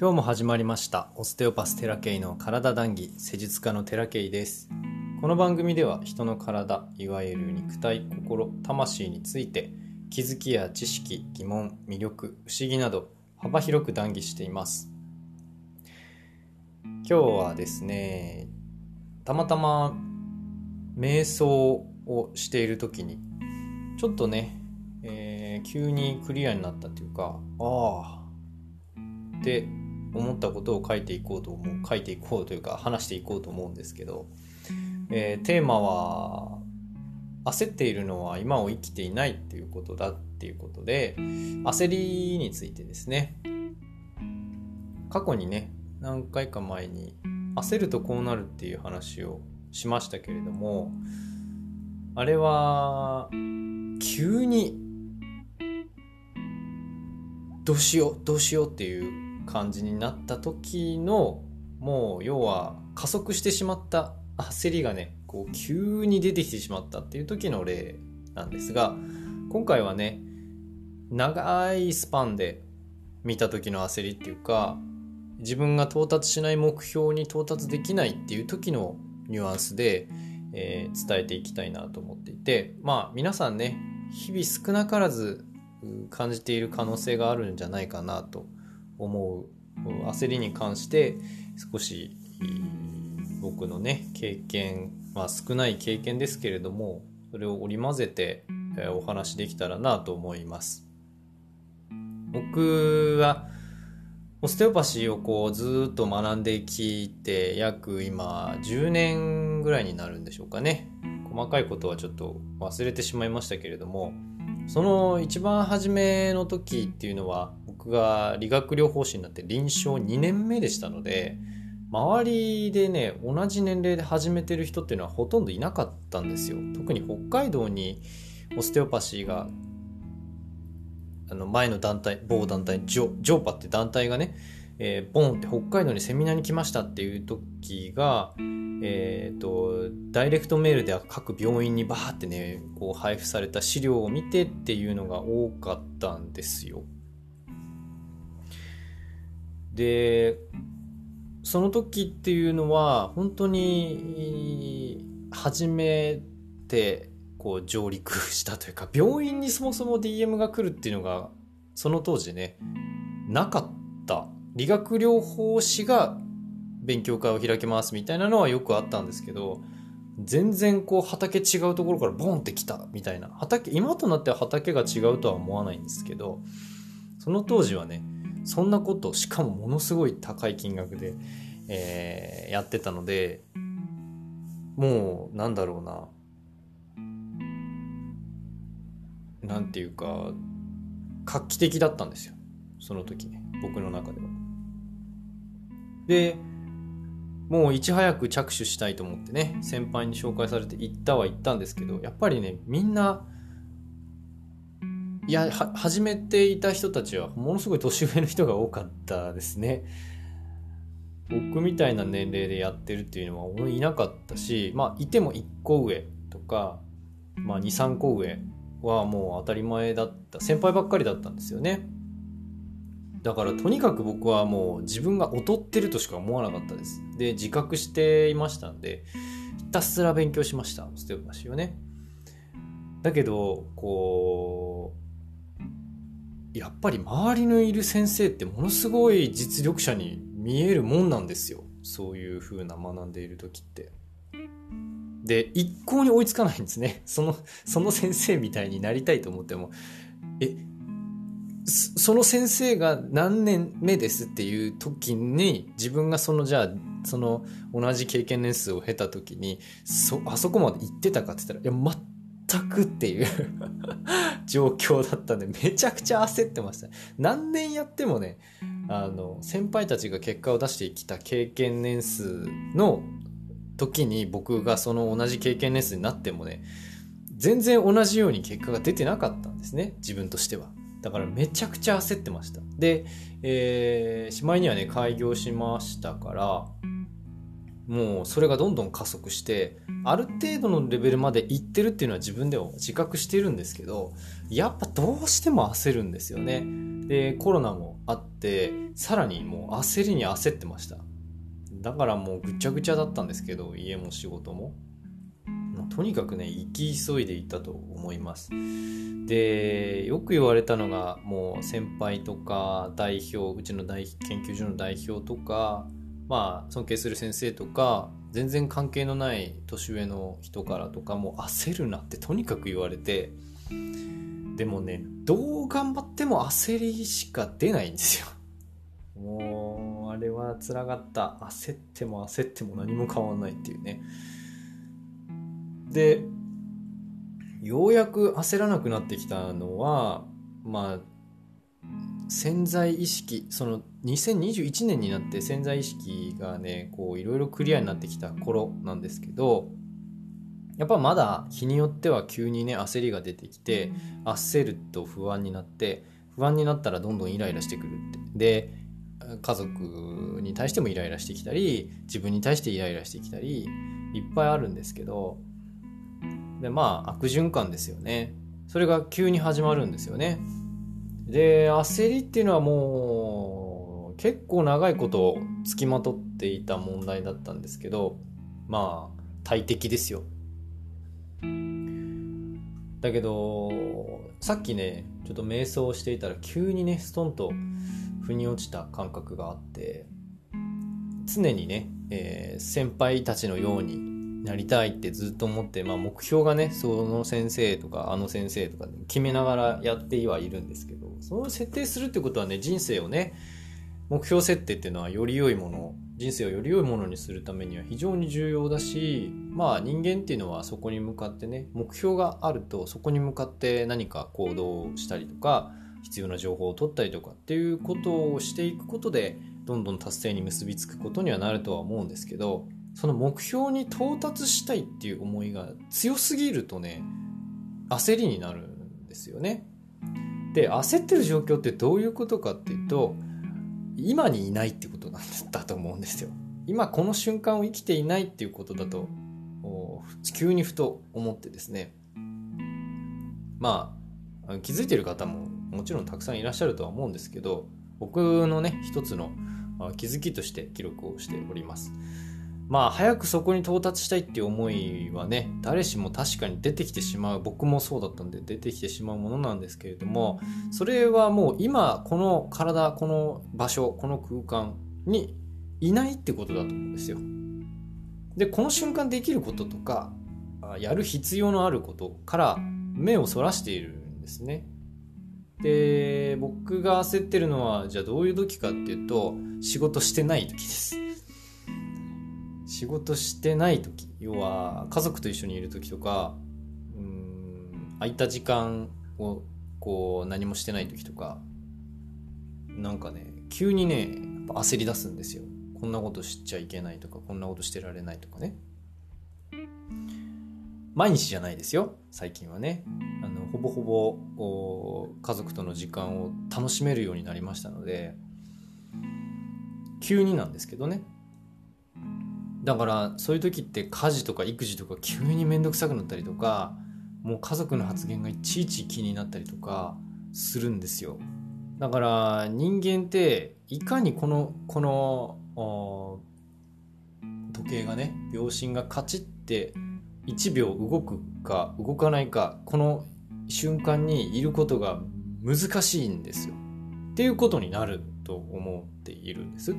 今日も始まりました。オステオパステラケイの体談義。施術家のテラケイです。この番組では人の体いわゆる肉体心魂について気づきや知識疑問魅力不思議など幅広く談義しています。今日はですねたまたま瞑想をしている時にちょっとね、えー、急にクリアになったというかああって思ったことを書いていこうと思う書いていこうというか話していこうと思うんですけど、えー、テーマは焦っているのは今を生きていないっていうことだっていうことで焦りについてですね。過去にね何回か前に焦るとこうなるっていう話をしましたけれどもあれは急にどうしようどうしようっていう感じになった時のもう要は加速してしまった焦りがねこう急に出てきてしまったっていう時の例なんですが今回はね長いスパンで見た時の焦りっていうか自分が到達しない目標に到達できないっていう時のニュアンスで、えー、伝えていきたいなと思っていてまあ皆さんね日々少なからず感じている可能性があるんじゃないかなと思う焦りに関して少し僕のね経験まあ少ない経験ですけれどもそれを織り交ぜてお話できたらなと思います。僕はオステオパシーをこうずっと学んできて約今10年ぐらいになるんでしょうかね。細かいことはちょっと忘れてしまいましたけれどもその一番初めの時っていうのは僕が理学療法士になって臨床2年目でしたので周りでね同じ年齢で始めてる人っていうのはほとんどいなかったんですよ。特に北海道にオステオパシーがあの前の団体某団体ジョジョーパって団体がね、えー、ボンって北海道にセミナーに来ましたっていう時がえーと、ダイレクトメールでは各病院にバーってねこう配布された資料を見てっていうのが多かったんですよ。でその時っていうのは本当に初めてこう上陸したというか病院にそもそも DM が来るっていうのがその当時ねなかった理学療法士が勉強会を開きますみたいなのはよくあったんですけど全然こう畑違うところからボンってきたみたいな。畑今となっては畑が違うとは思わないんですけどその当時はねそんなことしかもものすごい高い金額で、えー、やってたのでもうなんだろうな。なんていうか画期的だったんですよ。その時ね僕の中では。でもういち早く着手したいと思ってね先輩に紹介されて行ったは行ったんですけどやっぱりねみんないや始めていた人たちはものすごい年上の人が多かったですね。僕みたいな年齢でやってるっていうのは俺いなかったしまあいても1個上とか、まあ、23個上はもう当たり前だった先輩ばっかりだったんですよね。だからとにかく僕はもう自分が劣ってるとしか思わなかったです。で、自覚していましたんで、ひたすら勉強しました、ステオパシーをね。だけど、こう、やっぱり周りのいる先生ってものすごい実力者に見えるもんなんですよ。そういう風な学んでいる時って。で、一向に追いつかないんですね。その、その先生みたいになりたいと思っても、え、その先生が何年目ですっていう時に自分がそのじゃあその同じ経験年数を経た時にそあそこまで行ってたかって言ったらいや全くっていう 状況だったんでめちゃくちゃ焦ってました何年やってもねあの先輩たちが結果を出してきた経験年数の時に僕がその同じ経験年数になってもね全然同じように結果が出てなかったんですね自分としては。だからめちゃくちゃ焦ってました。で、えー、しまいにはね、開業しましたから、もうそれがどんどん加速して、ある程度のレベルまでいってるっていうのは自分でも自覚してるんですけど、やっぱどうしても焦るんですよね。でコロナもあってさらにもう焦りに焦ってましただからもうぐちゃぐちゃだったんですけど家も仕事もとにかくね行き急いでいたと思います。でよく言われたのがもう先輩とか代表うちの大研究所の代表とかまあ尊敬する先生とか全然関係のない年上の人からとかもう焦るなってとにかく言われてでもねどう頑張っても焦りしか出ないんですよ。もうあれはつらかった。焦っても焦っても何も変わんないっていうね。でようやく焦らなくなってきたのはまあ潜在意識その2021年になって潜在意識がねこういろいろクリアになってきた頃なんですけどやっぱまだ日によっては急にね焦りが出てきて焦ると不安になって不安になったらどんどんイライラしてくるって。で家族に対してもイライラしてきたり自分に対してイライラしてきたりいっぱいあるんですけどでまあ悪循環ですよね。それが急に始まるんですよね。で焦りっていうのはもう結構長いことつきまとっていた問題だったんですけどまあ大敵ですよ。だけどさっきねちょっと瞑想をしていたら急にねストンと腑に落ちた感覚があって常にね、えー、先輩たちのようになりたいってずっと思って、まあ、目標がねその先生とかあの先生とか決めながらやってはいるんですけどその設定するってことはね人生をね目標設定っていうのはより良いもの人生をより良いものにするためには非常に重要だしまあ人間っていうのはそこに向かってね目標があるとそこに向かって何か行動したりとか必要な情報を取ったりとかっていうことをしていくことでどんどん達成に結びつくことにはなるとは思うんですけどその目標に到達したいっていう思いが強すぎるとね焦りになるんですよね。で焦ってる状況ってどういうことかっていうと今にいないってことなんだと思うんですよ。今この瞬間を生きていないっていうことだと急にふと思ってですねまあ気づいてる方ももちろんたくさんいらっしゃるとは思うんですけど僕のね一つの気づきとして記録をしております。まあ早くそこに到達したいっていう思いはね誰しも確かに出てきてしまう僕もそうだったんで出てきてしまうものなんですけれどもそれはもう今この体この場所この空間にいないってことだと思うんですよ。でこの瞬間できることとかやる必要のあることから目をそらしているんですね。で僕が焦ってるのはじゃあどういう時かっていうと仕事してない時です。仕事してない時要は家族と一緒にいる時とかうん空いた時間をこう何もしてない時とかなんかね急にね焦り出すんですよ。こんなことしちゃいけないとかこんなことしてられないとかね。毎日じゃないですよ最近はね。あのほぼほぼ家族との時間を楽しめるようになりましたので急になんですけどねだからそういう時って家事とか育児とか急に面倒くさくなったりとかもう家族の発言がいちいち気になったりとかするんですよだから人間っていかにこのこの時計がね秒針がカチッて1秒動くか動かないかこの瞬間にいることが難しいんですよっていうことになると思っているんです。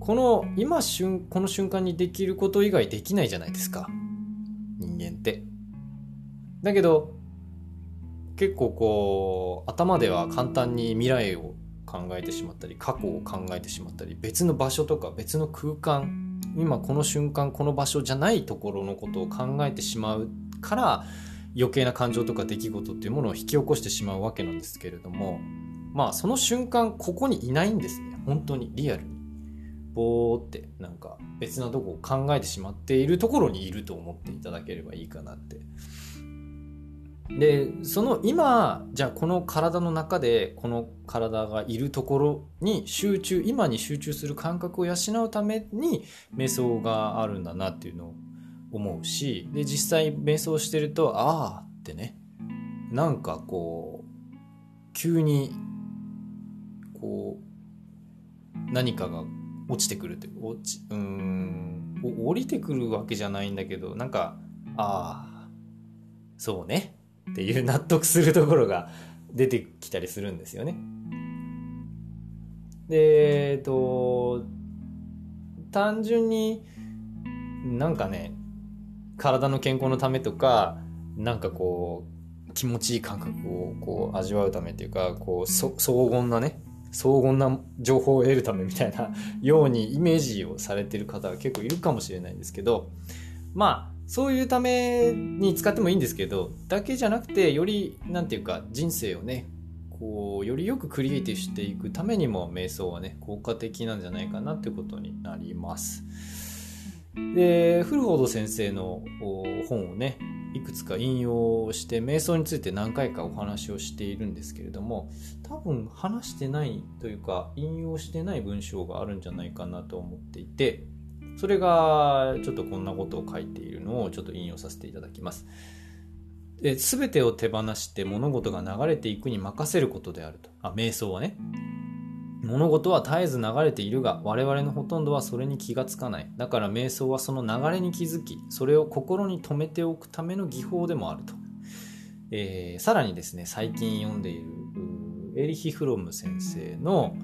この今瞬この瞬間にできること以外できないじゃないですか。人間って。だけど結構こう頭では簡単に未来を考えてしまったり過去を考えてしまったり別の場所とか別の空間今この瞬間この場所じゃないところのことを考えてしまうから余計な感情とか出来事っていうものを引き起こしてしまうわけなんですけれどもまあその瞬間ここにいないんですね。本当にリアルに。ぼーってなんか別なとこを考えてしまっているところにいると思っていただければいいかなって。でその今じゃあこの体の中でこの体がいるところに集中今に集中する感覚を養うために瞑想があるんだなっていうのを思うしで実際瞑想してるとああってねなんかこう急にこう何かが落ちてくるって落ちうん降りてくるわけじゃないんだけどなんかああそうねっていう納得するところが出てきたりするんですよね。でえっと単純になんかね体の健康のためとかなんかこう気持ちいい感覚をこう味わうためっていうかこう荘厳なね荘厳な情報を得るためみたいなようにイメージをされてる方が結構いるかもしれないんですけどまあそういうために使ってもいいんですけどだけじゃなくてより何て言うか人生をねこうよりよくクリエイティブしていくためにも瞑想はね効果的なんじゃないかなっていうことになります。でフルフォード先生の本をねいくつか引用して瞑想について何回かお話をしているんですけれども多分話してないというか引用してない文章があるんじゃないかなと思っていてそれがちょっとこんなことを書いているのをちょっと引用させていただきます。で全てを手放して物事が流れていくに任せることであると。あ、瞑想はね。物事は絶えず流れているが我々のほとんどはそれに気がつかない。だから瞑想はその流れに気づきそれを心に留めておくための技法でもあると、えー、さらにですね最近読んでいるエリヒ・フロム先生の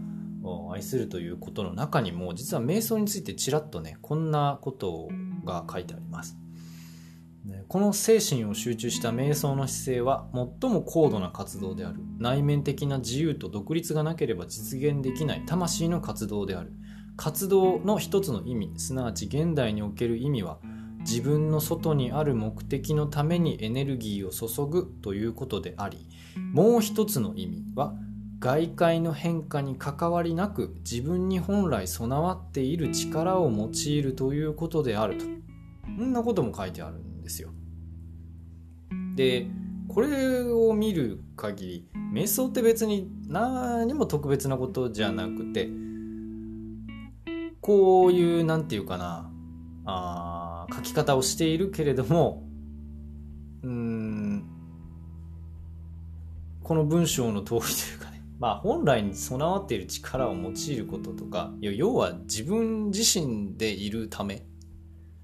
愛するということの中にも実は瞑想についてちらっとねこんなことが書いてあります。この精神を集中した瞑想の姿勢は最も高度な活動である。内面的な自由と独立がなければ実現できない。魂の活動である。活動の一つの意味。すなわち現代における意味は自分の外にある目的のためにエネルギーを注ぐということでありもう一つの意味は外界の変化に関わりなく自分に本来備わっている力を用いるということであると。そんなことも書いてあるんですよ。でこれを見る限り瞑想って別に何も特別なことじゃなくてこういう何て言うかなあ書き方をしているけれどもうんこの文章の通りというかねまあ本来に備わっている力を用いることとか要は自分自身でいるため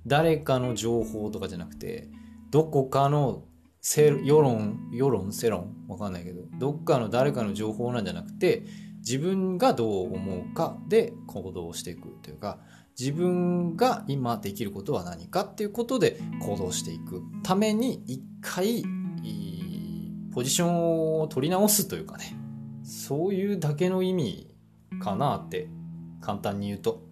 誰かの情報とかじゃなくてどこかの世論世論世論わかんないけどどっかの誰かの情報なんじゃなくて自分がどう思うかで行動していくというか自分が今できることは何かっていうことで行動していくために一回ポジションを取り直すというかねそういうだけの意味かなって簡単に言うと。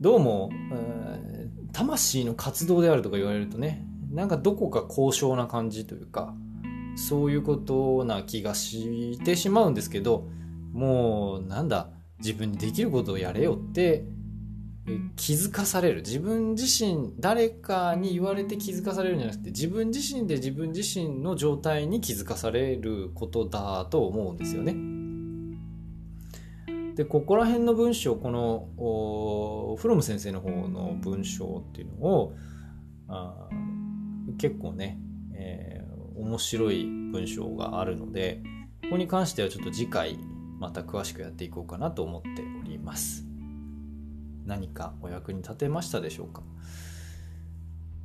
どうも、えー、魂の活動であるとか言われるとねなんかどこか高尚な感じというかそういうことな気がしてしまうんですけどもうなんだ自分にできることをやれよって気づかされる自分自身誰かに言われて気づかされるんじゃなくて自分自身で自分自身の状態に気づかされることだと思うんですよね。でここら辺の文章このフロム先生の方の文章っていうのをあ結構ね、えー、面白い文章があるのでここに関してはちょっと次回また詳しくやっていこうかなと思っております。何かお役に立てましたでしょうか？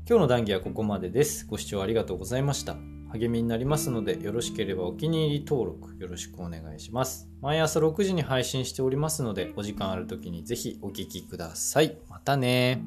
今日の談義はここまでです。ご視聴ありがとうございました。励みになりますのでよろしければお気に入り登録よろしくお願いします。毎朝6時に配信しておりますのでお時間ある時にぜひお聴きください。またね